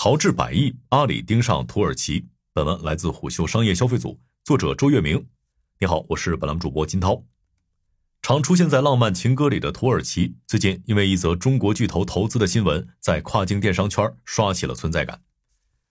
豪掷百亿，阿里盯上土耳其。本文来自虎嗅商业消费组，作者周月明。你好，我是本栏主播金涛。常出现在浪漫情歌里的土耳其，最近因为一则中国巨头投资的新闻，在跨境电商圈刷起了存在感。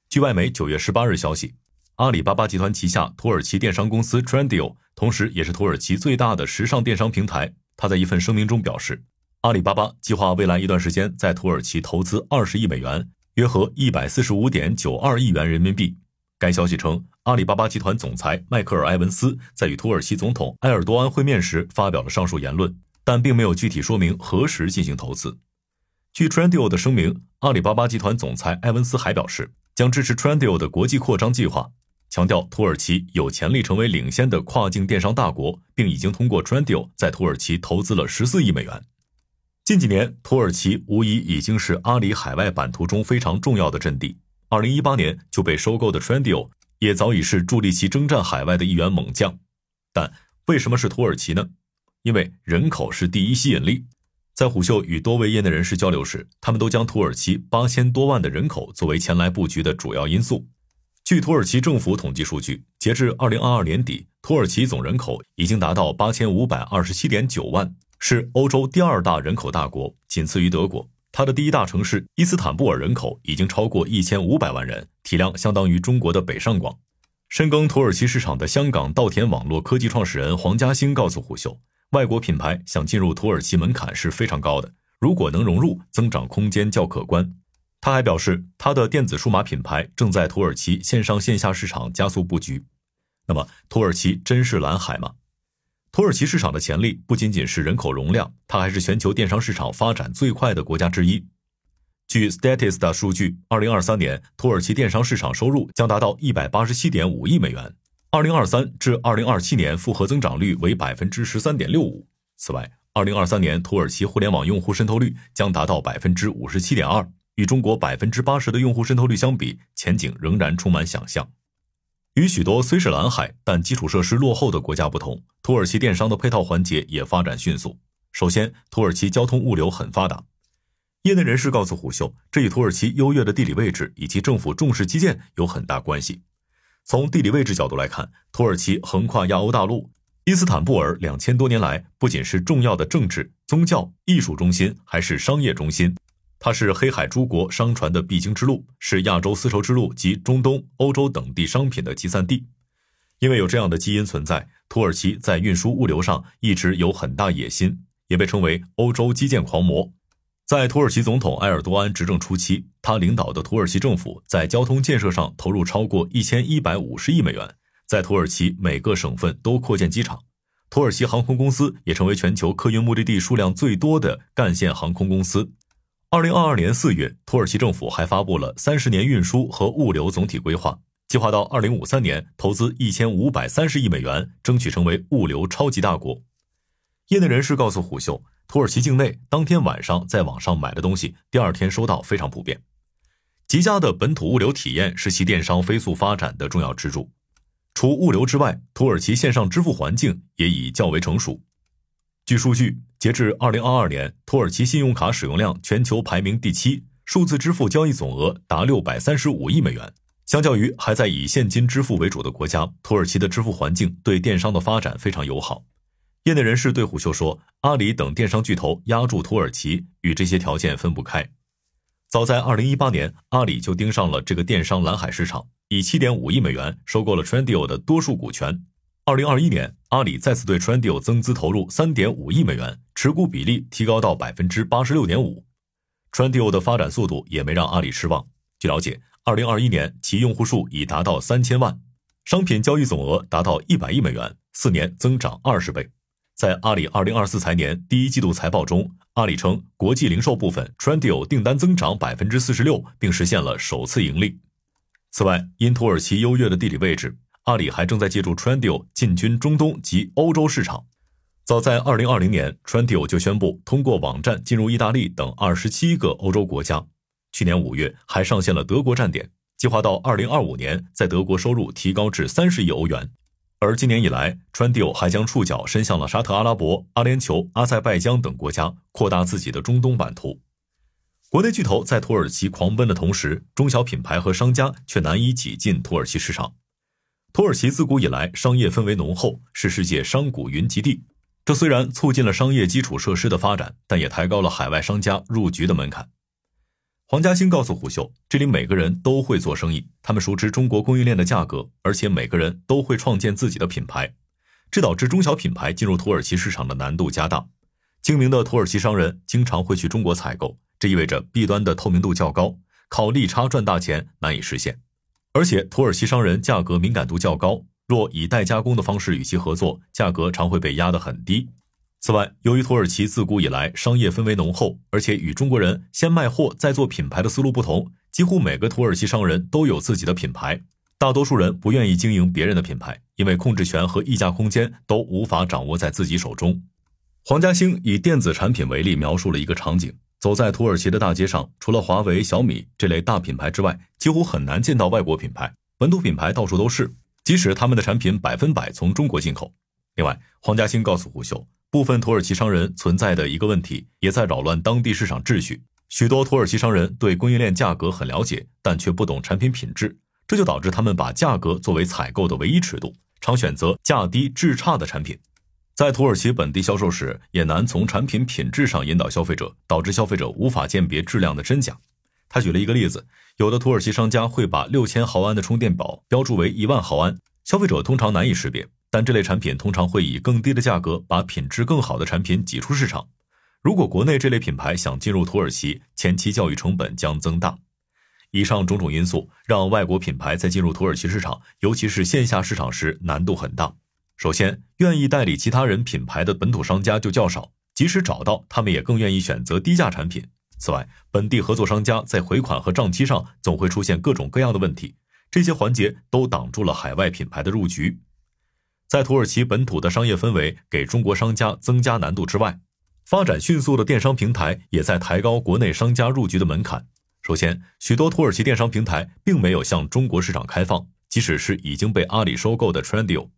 据外媒九月十八日消息，阿里巴巴集团旗下土耳其电商公司 Trendio，同时也是土耳其最大的时尚电商平台，他在一份声明中表示，阿里巴巴计划未来一段时间在土耳其投资二十亿美元。约合一百四十五点九二亿元人民币。该消息称，阿里巴巴集团总裁迈克尔·埃文斯在与土耳其总统埃尔多安会面时发表了上述言论，但并没有具体说明何时进行投资。据 Trendio 的声明，阿里巴巴集团总裁埃文斯还表示，将支持 Trendio 的国际扩张计划，强调土耳其有潜力成为领先的跨境电商大国，并已经通过 Trendio 在土耳其投资了十四亿美元。近几年，土耳其无疑已经是阿里海外版图中非常重要的阵地。二零一八年就被收购的 Trendio 也早已是助力其征战海外的一员猛将。但为什么是土耳其呢？因为人口是第一吸引力。在虎嗅与多位业内人士交流时，他们都将土耳其八千多万的人口作为前来布局的主要因素。据土耳其政府统计数据，截至二零二二年底，土耳其总人口已经达到八千五百二十七点九万。是欧洲第二大人口大国，仅次于德国。它的第一大城市伊斯坦布尔人口已经超过一千五百万人，体量相当于中国的北上广。深耕土耳其市场的香港稻田网络科技创始人黄嘉兴告诉虎嗅，外国品牌想进入土耳其门槛是非常高的，如果能融入，增长空间较可观。他还表示，他的电子数码品牌正在土耳其线上线下市场加速布局。那么，土耳其真是蓝海吗？土耳其市场的潜力不仅仅是人口容量，它还是全球电商市场发展最快的国家之一。据 Statista 数据，二零二三年土耳其电商市场收入将达到一百八十七点五亿美元，二零二三至二零二七年复合增长率为百分之十三点六五。此外，二零二三年土耳其互联网用户渗透率将达到百分之五十七点二，与中国百分之八十的用户渗透率相比，前景仍然充满想象。与许多虽是蓝海但基础设施落后的国家不同，土耳其电商的配套环节也发展迅速。首先，土耳其交通物流很发达。业内人士告诉虎嗅，这与土耳其优越的地理位置以及政府重视基建有很大关系。从地理位置角度来看，土耳其横跨亚欧大陆，伊斯坦布尔两千多年来不仅是重要的政治、宗教、艺术中心，还是商业中心。它是黑海诸国商船的必经之路，是亚洲丝绸之路及中东、欧洲等地商品的集散地。因为有这样的基因存在，土耳其在运输物流上一直有很大野心，也被称为“欧洲基建狂魔”。在土耳其总统埃尔多安执政初期，他领导的土耳其政府在交通建设上投入超过一千一百五十亿美元，在土耳其每个省份都扩建机场。土耳其航空公司也成为全球客运目的地数量最多的干线航空公司。二零二二年四月，土耳其政府还发布了三十年运输和物流总体规划，计划到二零五三年投资一千五百三十亿美元，争取成为物流超级大国。业内人士告诉虎嗅，土耳其境内当天晚上在网上买的东西，第二天收到非常普遍。极佳的本土物流体验是其电商飞速发展的重要支柱。除物流之外，土耳其线上支付环境也已较为成熟。据数据，截至二零二二年，土耳其信用卡使用量全球排名第七，数字支付交易总额达六百三十五亿美元。相较于还在以现金支付为主的国家，土耳其的支付环境对电商的发展非常友好。业内人士对虎嗅说，阿里等电商巨头压住土耳其，与这些条件分不开。早在二零一八年，阿里就盯上了这个电商蓝海市场，以七点五亿美元收购了 Trendio 的多数股权。二零二一年，阿里再次对 Trendio 增资投入三点五亿美元，持股比例提高到百分之八十六点五。Trendio 的发展速度也没让阿里失望。据了解，二零二一年其用户数已达到三千万，商品交易总额达到一百亿美元，四年增长二十倍。在阿里二零二四财年第一季度财报中，阿里称国际零售部分 Trendio 订单增长百分之四十六，并实现了首次盈利。此外，因土耳其优越的地理位置。阿里还正在借助 Trendio 进军中东及欧洲市场。早在2020年，Trendio 就宣布通过网站进入意大利等27个欧洲国家。去年五月还上线了德国站点，计划到2025年在德国收入提高至30亿欧元。而今年以来，Trendio 还将触角伸向了沙特阿拉伯、阿联酋、阿塞拜疆等国家，扩大自己的中东版图。国内巨头在土耳其狂奔的同时，中小品牌和商家却难以挤进土耳其市场。土耳其自古以来商业氛围浓厚，是世界商贾云集地。这虽然促进了商业基础设施的发展，但也抬高了海外商家入局的门槛。黄嘉兴告诉虎嗅，这里每个人都会做生意，他们熟知中国供应链的价格，而且每个人都会创建自己的品牌，这导致中小品牌进入土耳其市场的难度加大。精明的土耳其商人经常会去中国采购，这意味着弊端的透明度较高，靠利差赚大钱难以实现。而且土耳其商人价格敏感度较高，若以代加工的方式与其合作，价格常会被压得很低。此外，由于土耳其自古以来商业氛围浓厚，而且与中国人先卖货再做品牌的思路不同，几乎每个土耳其商人都有自己的品牌。大多数人不愿意经营别人的品牌，因为控制权和溢价空间都无法掌握在自己手中。黄嘉兴以电子产品为例，描述了一个场景：走在土耳其的大街上，除了华为、小米这类大品牌之外，几乎很难见到外国品牌，本土品牌到处都是，即使他们的产品百分百从中国进口。另外，黄嘉兴告诉胡秀。部分土耳其商人存在的一个问题，也在扰乱当地市场秩序。许多土耳其商人对供应链价格很了解，但却不懂产品品质，这就导致他们把价格作为采购的唯一尺度，常选择价低质差的产品。在土耳其本地销售时，也难从产品品质上引导消费者，导致消费者无法鉴别质量的真假。他举了一个例子：有的土耳其商家会把六千毫安的充电宝标注为一万毫安，消费者通常难以识别。但这类产品通常会以更低的价格把品质更好的产品挤出市场。如果国内这类品牌想进入土耳其，前期教育成本将增大。以上种种因素让外国品牌在进入土耳其市场，尤其是线下市场时难度很大。首先，愿意代理其他人品牌的本土商家就较少，即使找到，他们也更愿意选择低价产品。此外，本地合作商家在回款和账期上总会出现各种各样的问题，这些环节都挡住了海外品牌的入局。在土耳其本土的商业氛围给中国商家增加难度之外，发展迅速的电商平台也在抬高国内商家入局的门槛。首先，许多土耳其电商平台并没有向中国市场开放，即使是已经被阿里收购的 Trendio。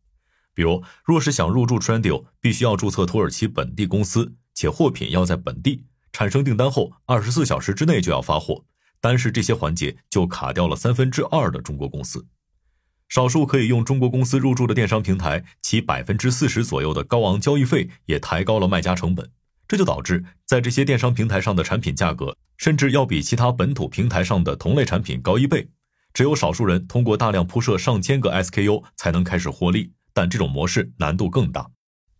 比如，若是想入驻 Trendio，必须要注册土耳其本地公司，且货品要在本地产生订单后二十四小时之内就要发货，单是这些环节就卡掉了三分之二的中国公司。少数可以用中国公司入驻的电商平台，其百分之四十左右的高昂交易费也抬高了卖家成本，这就导致在这些电商平台上的产品价格，甚至要比其他本土平台上的同类产品高一倍。只有少数人通过大量铺设上千个 SKU 才能开始获利，但这种模式难度更大。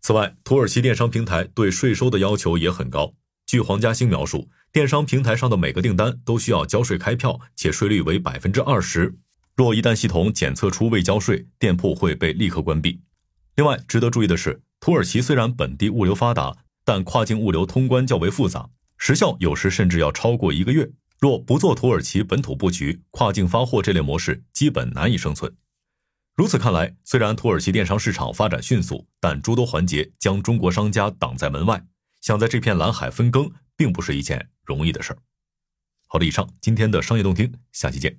此外，土耳其电商平台对税收的要求也很高。据黄嘉兴描述，电商平台上的每个订单都需要交税开票，且税率为百分之二十。若一旦系统检测出未交税，店铺会被立刻关闭。另外，值得注意的是，土耳其虽然本地物流发达，但跨境物流通关较为复杂，时效有时甚至要超过一个月。若不做土耳其本土布局，跨境发货这类模式基本难以生存。如此看来，虽然土耳其电商市场发展迅速，但诸多环节将中国商家挡在门外，想在这片蓝海分羹，并不是一件容易的事儿。好了，以上今天的商业动听，下期见。